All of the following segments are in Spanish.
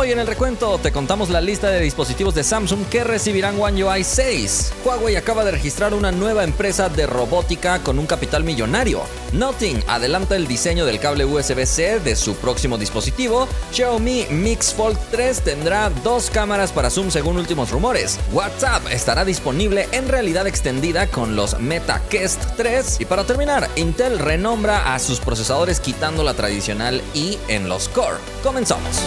Hoy en el recuento te contamos la lista de dispositivos de Samsung que recibirán One UI 6. Huawei acaba de registrar una nueva empresa de robótica con un capital millonario. Nothing adelanta el diseño del cable USB-C de su próximo dispositivo. Xiaomi Mix Fold 3 tendrá dos cámaras para zoom según últimos rumores. WhatsApp estará disponible en realidad extendida con los Meta Quest 3. Y para terminar, Intel renombra a sus procesadores quitando la tradicional I en los Core. Comenzamos.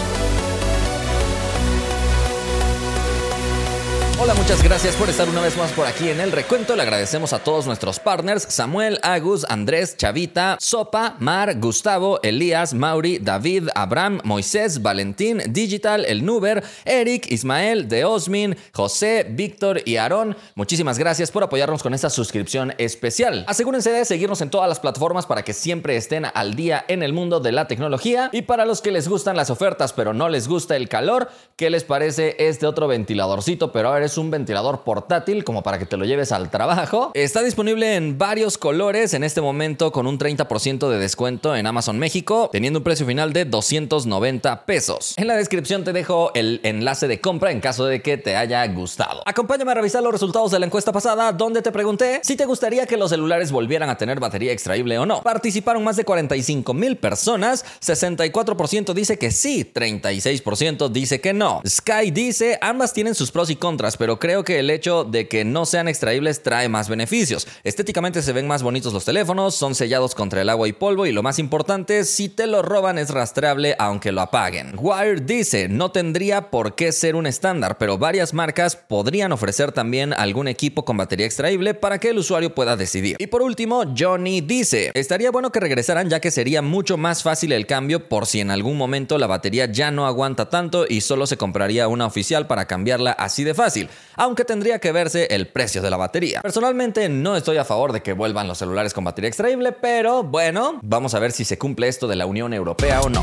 Hola, muchas gracias por estar una vez más por aquí en el recuento. Le agradecemos a todos nuestros partners: Samuel, Agus, Andrés, Chavita, Sopa, Mar, Gustavo, Elías, Mauri, David, Abraham, Moisés, Valentín, Digital, El Nuber, Eric, Ismael, Deosmin, José, Víctor y Aarón. Muchísimas gracias por apoyarnos con esta suscripción especial. Asegúrense de seguirnos en todas las plataformas para que siempre estén al día en el mundo de la tecnología. Y para los que les gustan las ofertas pero no les gusta el calor, ¿qué les parece este otro ventiladorcito? Pero ahora es un ventilador portátil como para que te lo lleves al trabajo. Está disponible en varios colores en este momento con un 30% de descuento en Amazon México, teniendo un precio final de 290 pesos. En la descripción te dejo el enlace de compra en caso de que te haya gustado. Acompáñame a revisar los resultados de la encuesta pasada donde te pregunté si te gustaría que los celulares volvieran a tener batería extraíble o no. Participaron más de 45 mil personas, 64% dice que sí, 36% dice que no. Sky dice ambas tienen sus pros y contras, pero creo que el hecho de que no sean extraíbles trae más beneficios. Estéticamente se ven más bonitos los teléfonos, son sellados contra el agua y polvo y lo más importante, si te lo roban es rastreable aunque lo apaguen. Wire dice, no tendría por qué ser un estándar, pero varias marcas podrían ofrecer también algún equipo con batería extraíble para que el usuario pueda decidir. Y por último, Johnny dice, estaría bueno que regresaran ya que sería mucho más fácil el cambio por si en algún momento la batería ya no aguanta tanto y solo se compraría una oficial para cambiarla así de fácil aunque tendría que verse el precio de la batería. Personalmente no estoy a favor de que vuelvan los celulares con batería extraíble, pero bueno, vamos a ver si se cumple esto de la Unión Europea o no.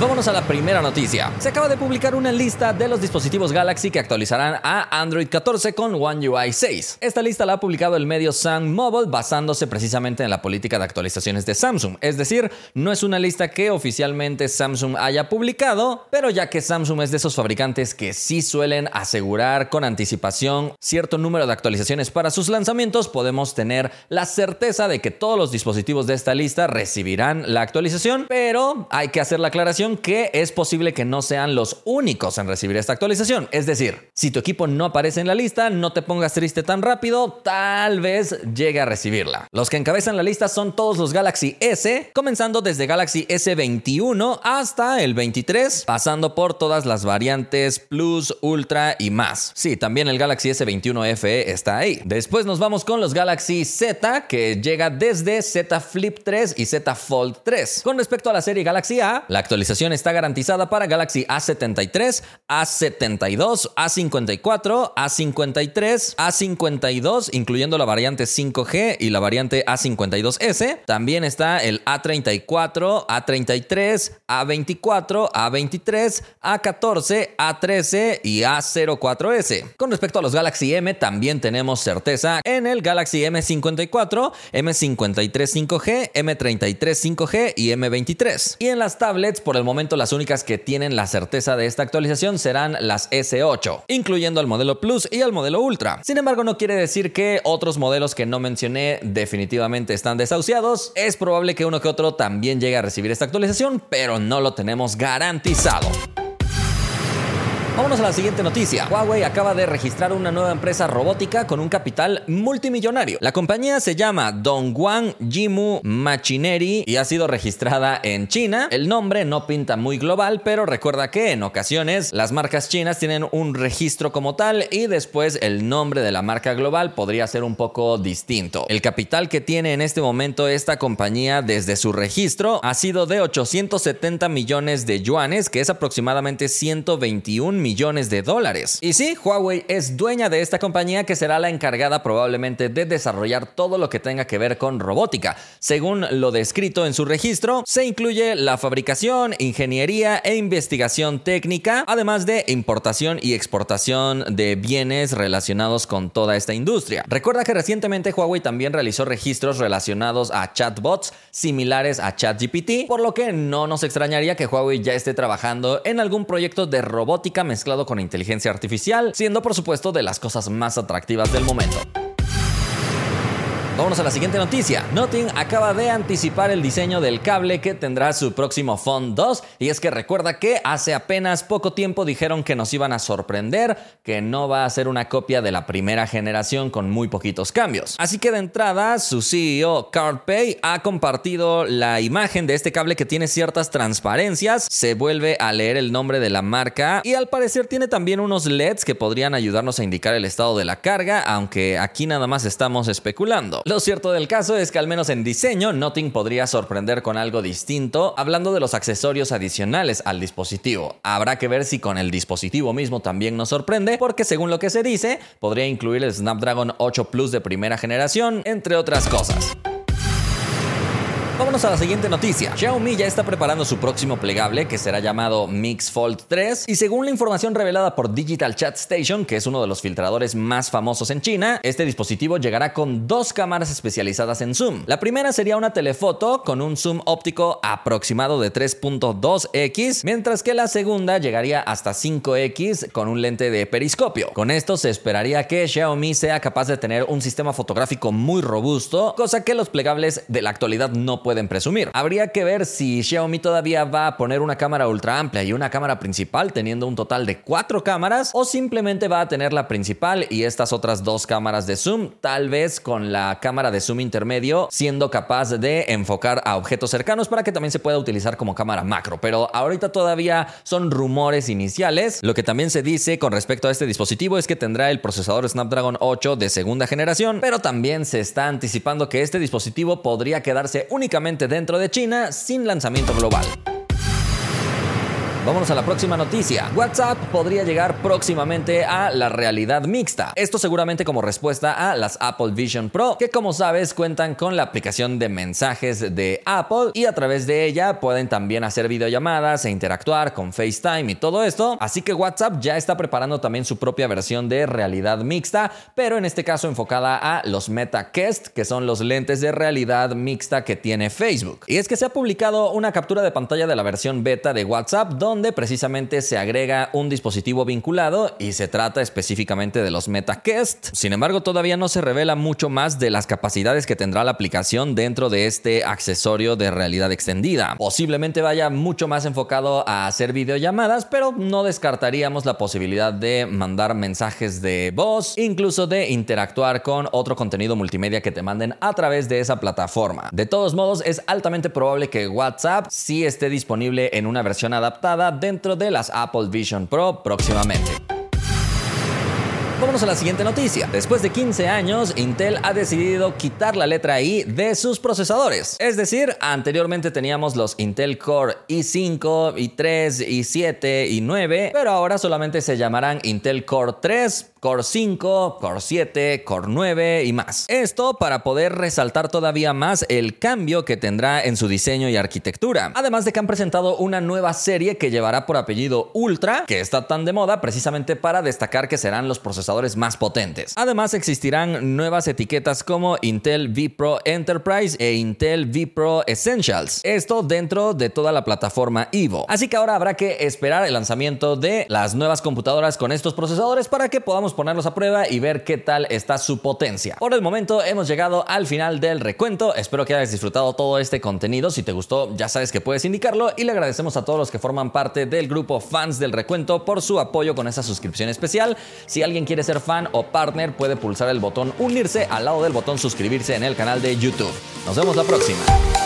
Vámonos a la primera noticia. Se acaba de publicar una lista de los dispositivos Galaxy que actualizarán a Android 14 con One UI 6. Esta lista la ha publicado el medio Sun Mobile basándose precisamente en la política de actualizaciones de Samsung. Es decir, no es una lista que oficialmente Samsung haya publicado, pero ya que Samsung es de esos fabricantes que sí suelen asegurar con anticipación cierto número de actualizaciones para sus lanzamientos, podemos tener la certeza de que todos los dispositivos de esta lista recibirán la actualización, pero hay que hacer la aclaración que es posible que no sean los únicos en recibir esta actualización. Es decir, si tu equipo no aparece en la lista, no te pongas triste tan rápido, tal vez llegue a recibirla. Los que encabezan la lista son todos los Galaxy S, comenzando desde Galaxy S21 hasta el 23, pasando por todas las variantes Plus, Ultra y más. Sí, también el Galaxy S21 FE está ahí. Después nos vamos con los Galaxy Z, que llega desde Z Flip 3 y Z Fold 3. Con respecto a la serie Galaxy A, la actualización está garantizada para Galaxy A73, A72, A54, A53, A52, incluyendo la variante 5G y la variante A52S. También está el A34, A33, A24, A23, A14, A13 y A04S. Con respecto a los Galaxy M, también tenemos certeza en el Galaxy M54, M53 5G, M33 5G y M23. Y en las tablets, por el momento las únicas que tienen la certeza de esta actualización serán las S8, incluyendo al modelo Plus y al modelo Ultra. Sin embargo, no quiere decir que otros modelos que no mencioné definitivamente están desahuciados. Es probable que uno que otro también llegue a recibir esta actualización, pero no lo tenemos garantizado. Vámonos a la siguiente noticia. Huawei acaba de registrar una nueva empresa robótica con un capital multimillonario. La compañía se llama Dongguan Jimu Machinery y ha sido registrada en China. El nombre no pinta muy global, pero recuerda que en ocasiones las marcas chinas tienen un registro como tal y después el nombre de la marca global podría ser un poco distinto. El capital que tiene en este momento esta compañía desde su registro ha sido de 870 millones de yuanes, que es aproximadamente 121 millones de dólares. Y sí, Huawei es dueña de esta compañía que será la encargada probablemente de desarrollar todo lo que tenga que ver con robótica. Según lo descrito en su registro, se incluye la fabricación, ingeniería e investigación técnica, además de importación y exportación de bienes relacionados con toda esta industria. Recuerda que recientemente Huawei también realizó registros relacionados a chatbots similares a ChatGPT, por lo que no nos extrañaría que Huawei ya esté trabajando en algún proyecto de robótica mezclado con inteligencia artificial, siendo por supuesto de las cosas más atractivas del momento. Vámonos a la siguiente noticia. Nothing acaba de anticipar el diseño del cable que tendrá su próximo Phone 2 y es que recuerda que hace apenas poco tiempo dijeron que nos iban a sorprender, que no va a ser una copia de la primera generación con muy poquitos cambios. Así que de entrada su CEO CardPay ha compartido la imagen de este cable que tiene ciertas transparencias, se vuelve a leer el nombre de la marca y al parecer tiene también unos LEDs que podrían ayudarnos a indicar el estado de la carga, aunque aquí nada más estamos especulando. Lo cierto del caso es que al menos en diseño, Nothing podría sorprender con algo distinto, hablando de los accesorios adicionales al dispositivo. Habrá que ver si con el dispositivo mismo también nos sorprende, porque según lo que se dice, podría incluir el Snapdragon 8 Plus de primera generación, entre otras cosas. Vámonos a la siguiente noticia. Xiaomi ya está preparando su próximo plegable que será llamado Mix Fold 3 y según la información revelada por Digital Chat Station, que es uno de los filtradores más famosos en China, este dispositivo llegará con dos cámaras especializadas en zoom. La primera sería una telefoto con un zoom óptico aproximado de 3.2x, mientras que la segunda llegaría hasta 5x con un lente de periscopio. Con esto se esperaría que Xiaomi sea capaz de tener un sistema fotográfico muy robusto, cosa que los plegables de la actualidad no pueden presumir. Habría que ver si Xiaomi todavía va a poner una cámara ultra amplia y una cámara principal teniendo un total de cuatro cámaras o simplemente va a tener la principal y estas otras dos cámaras de zoom, tal vez con la cámara de zoom intermedio siendo capaz de enfocar a objetos cercanos para que también se pueda utilizar como cámara macro. Pero ahorita todavía son rumores iniciales. Lo que también se dice con respecto a este dispositivo es que tendrá el procesador Snapdragon 8 de segunda generación, pero también se está anticipando que este dispositivo podría quedarse únicamente dentro de China sin lanzamiento global. Vámonos a la próxima noticia. WhatsApp podría llegar próximamente a la realidad mixta. Esto seguramente como respuesta a las Apple Vision Pro, que como sabes cuentan con la aplicación de mensajes de Apple y a través de ella pueden también hacer videollamadas e interactuar con FaceTime y todo esto. Así que WhatsApp ya está preparando también su propia versión de realidad mixta, pero en este caso enfocada a los MetaQuest, que son los lentes de realidad mixta que tiene Facebook. Y es que se ha publicado una captura de pantalla de la versión beta de WhatsApp donde donde precisamente se agrega un dispositivo vinculado y se trata específicamente de los MetaQuest. Sin embargo, todavía no se revela mucho más de las capacidades que tendrá la aplicación dentro de este accesorio de realidad extendida. Posiblemente vaya mucho más enfocado a hacer videollamadas, pero no descartaríamos la posibilidad de mandar mensajes de voz, incluso de interactuar con otro contenido multimedia que te manden a través de esa plataforma. De todos modos, es altamente probable que WhatsApp sí esté disponible en una versión adaptada dentro de las Apple Vision Pro próximamente. Vámonos a la siguiente noticia. Después de 15 años, Intel ha decidido quitar la letra I de sus procesadores. Es decir, anteriormente teníamos los Intel Core i5, i3, i7, i9, pero ahora solamente se llamarán Intel Core 3, Core 5, Core 7, Core 9 y más. Esto para poder resaltar todavía más el cambio que tendrá en su diseño y arquitectura. Además de que han presentado una nueva serie que llevará por apellido Ultra, que está tan de moda precisamente para destacar que serán los procesadores más potentes. Además existirán nuevas etiquetas como Intel vPro Enterprise e Intel vPro Essentials. Esto dentro de toda la plataforma Evo. Así que ahora habrá que esperar el lanzamiento de las nuevas computadoras con estos procesadores para que podamos ponerlos a prueba y ver qué tal está su potencia. Por el momento hemos llegado al final del recuento. Espero que hayas disfrutado todo este contenido. Si te gustó, ya sabes que puedes indicarlo y le agradecemos a todos los que forman parte del grupo fans del recuento por su apoyo con esa suscripción especial. Si alguien quiere ser fan o partner, puede pulsar el botón unirse al lado del botón suscribirse en el canal de YouTube. Nos vemos la próxima.